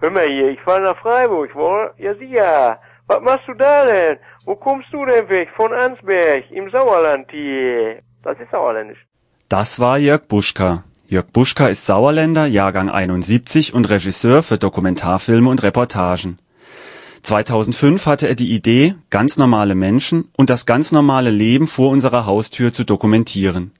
Hör mal hier, ich fahr nach Freiburg, wohl? Ja sicher. Was machst du da denn? Wo kommst du denn weg? Von Ansberg, im Sauerland hier. Das ist sauerländisch. Das war Jörg Buschka. Jörg Buschka ist Sauerländer, Jahrgang 71 und Regisseur für Dokumentarfilme und Reportagen. 2005 hatte er die Idee, ganz normale Menschen und das ganz normale Leben vor unserer Haustür zu dokumentieren.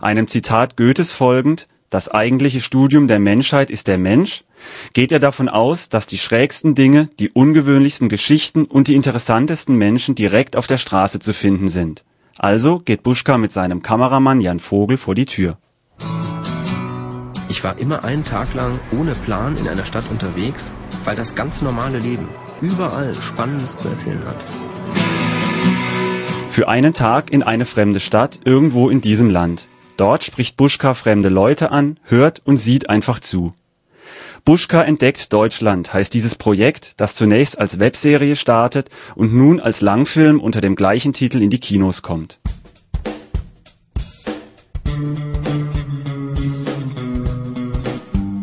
Einem Zitat Goethes folgend, das eigentliche Studium der Menschheit ist der Mensch, geht er davon aus, dass die schrägsten Dinge, die ungewöhnlichsten Geschichten und die interessantesten Menschen direkt auf der Straße zu finden sind. Also geht Buschka mit seinem Kameramann Jan Vogel vor die Tür. Ich war immer einen Tag lang ohne Plan in einer Stadt unterwegs, weil das ganz normale Leben überall Spannendes zu erzählen hat. Für einen Tag in eine fremde Stadt irgendwo in diesem Land. Dort spricht Buschka fremde Leute an, hört und sieht einfach zu. Buschka entdeckt Deutschland heißt dieses Projekt, das zunächst als Webserie startet und nun als Langfilm unter dem gleichen Titel in die Kinos kommt.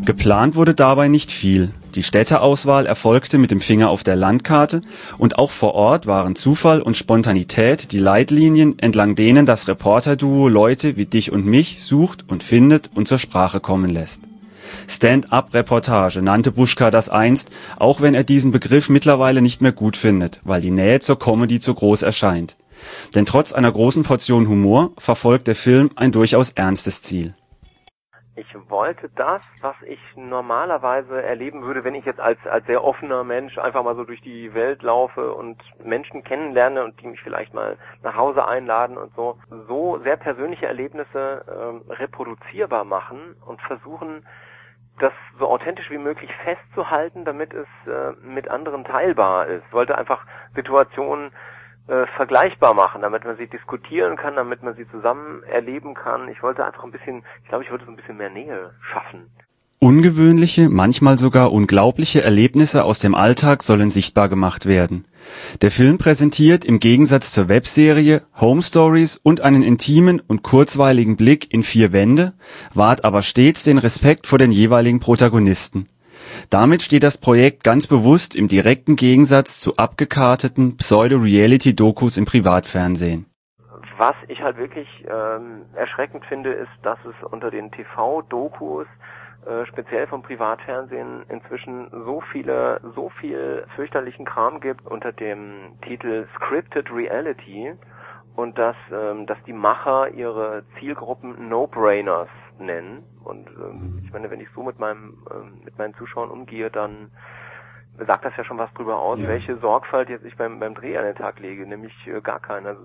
Geplant wurde dabei nicht viel. Die Städteauswahl erfolgte mit dem Finger auf der Landkarte und auch vor Ort waren Zufall und Spontanität die Leitlinien, entlang denen das Reporterduo Leute wie dich und mich sucht und findet und zur Sprache kommen lässt. Stand-up-Reportage nannte Buschka das einst, auch wenn er diesen Begriff mittlerweile nicht mehr gut findet, weil die Nähe zur Comedy zu groß erscheint. Denn trotz einer großen Portion Humor verfolgt der Film ein durchaus ernstes Ziel ich wollte das, was ich normalerweise erleben würde, wenn ich jetzt als, als sehr offener Mensch einfach mal so durch die Welt laufe und Menschen kennenlerne und die mich vielleicht mal nach Hause einladen und so, so sehr persönliche Erlebnisse ähm, reproduzierbar machen und versuchen, das so authentisch wie möglich festzuhalten, damit es äh, mit anderen teilbar ist. Wollte einfach Situationen äh, vergleichbar machen, damit man sie diskutieren kann, damit man sie zusammen erleben kann. Ich wollte einfach ein bisschen, ich glaube, ich wollte so ein bisschen mehr Nähe schaffen. Ungewöhnliche, manchmal sogar unglaubliche Erlebnisse aus dem Alltag sollen sichtbar gemacht werden. Der Film präsentiert im Gegensatz zur Webserie Home Stories und einen intimen und kurzweiligen Blick in vier Wände, wahrt aber stets den Respekt vor den jeweiligen Protagonisten. Damit steht das Projekt ganz bewusst im direkten Gegensatz zu abgekarteten Pseudo-Reality-Dokus im Privatfernsehen. Was ich halt wirklich ähm, erschreckend finde, ist, dass es unter den TV-Dokus äh, speziell vom Privatfernsehen inzwischen so viele, so viel fürchterlichen Kram gibt unter dem Titel Scripted Reality und dass, ähm, dass die Macher ihre Zielgruppen No-Brainers nennen. Und ähm, ich meine, wenn ich so mit meinem ähm, mit meinen Zuschauern umgehe, dann sagt das ja schon was drüber aus, ja. welche Sorgfalt jetzt ich beim, beim Dreh an den Tag lege, nämlich äh, gar keine. Also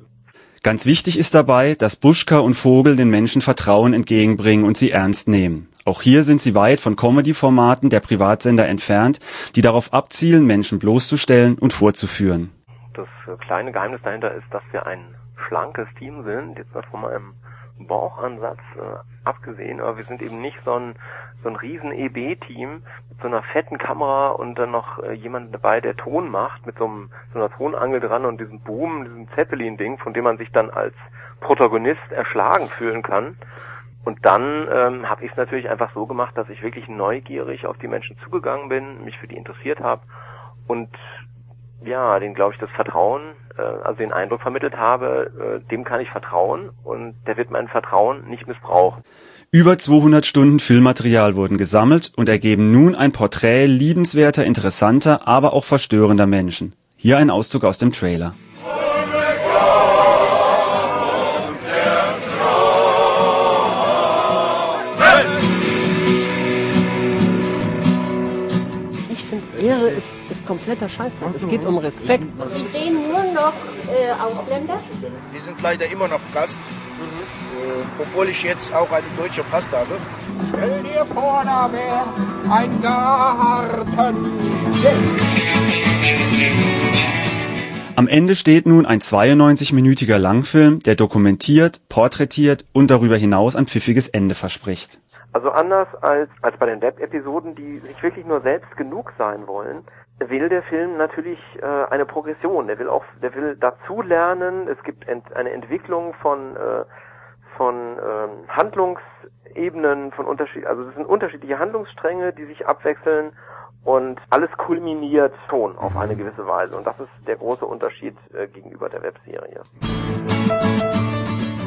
Ganz wichtig ist dabei, dass Buschka und Vogel den Menschen Vertrauen entgegenbringen und sie ernst nehmen. Auch hier sind sie weit von Comedy-Formaten der Privatsender entfernt, die darauf abzielen, Menschen bloßzustellen und vorzuführen. Das äh, kleine Geheimnis dahinter ist, dass wir ein schlankes Team sind, jetzt mal von meinem Bauchansatz äh, abgesehen, aber wir sind eben nicht so ein, so ein riesen EB-Team mit so einer fetten Kamera und dann noch äh, jemand dabei, der Ton macht, mit so, einem, so einer Tonangel dran und diesem Boom, diesem Zeppelin-Ding, von dem man sich dann als Protagonist erschlagen fühlen kann. Und dann ähm, habe ich es natürlich einfach so gemacht, dass ich wirklich neugierig auf die Menschen zugegangen bin, mich für die interessiert habe und ja, den glaube ich das Vertrauen, äh, also den Eindruck vermittelt habe, äh, dem kann ich vertrauen und der wird mein Vertrauen nicht missbrauchen. Über 200 Stunden Filmmaterial wurden gesammelt und ergeben nun ein Porträt liebenswerter, interessanter, aber auch verstörender Menschen. Hier ein Auszug aus dem Trailer. Ehre ist, ist kompletter Scheißdreck. Es geht um Respekt. Sie sehen nur noch äh, Ausländer? Wir sind leider immer noch Gast, äh, obwohl ich jetzt auch einen deutschen Pass habe. Stell dir vor, da wäre ein Garten. Am Ende steht nun ein 92-minütiger Langfilm, der dokumentiert, porträtiert und darüber hinaus ein pfiffiges Ende verspricht. Also anders als, als bei den Web-Episoden, die sich wirklich nur selbst genug sein wollen, will der Film natürlich äh, eine Progression. Der will auch, der will dazulernen. Es gibt ent, eine Entwicklung von äh, von ähm, Handlungsebenen, von Unterschied, also es sind unterschiedliche Handlungsstränge, die sich abwechseln und alles kulminiert schon auf eine gewisse Weise. Und das ist der große Unterschied äh, gegenüber der Webserie.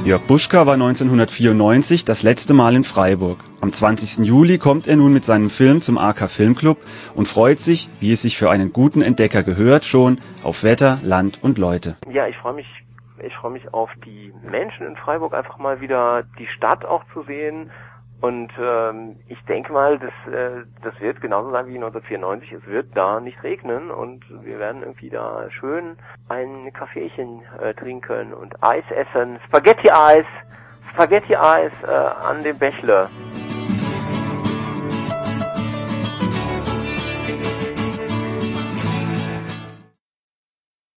Jörg Buschka war 1994 das letzte Mal in Freiburg. Am 20. Juli kommt er nun mit seinem Film zum AK Filmclub und freut sich, wie es sich für einen guten Entdecker gehört, schon auf Wetter, Land und Leute. Ja, ich freue mich ich freue mich auf die Menschen in Freiburg, einfach mal wieder die Stadt auch zu sehen. Und ähm, ich denke mal, das, äh, das wird genauso sein wie 1994. Es wird da nicht regnen und wir werden irgendwie da schön ein Kaffeechen äh, trinken und Eis essen. Spaghetti-Eis, Spaghetti-Eis äh, an dem Bächle.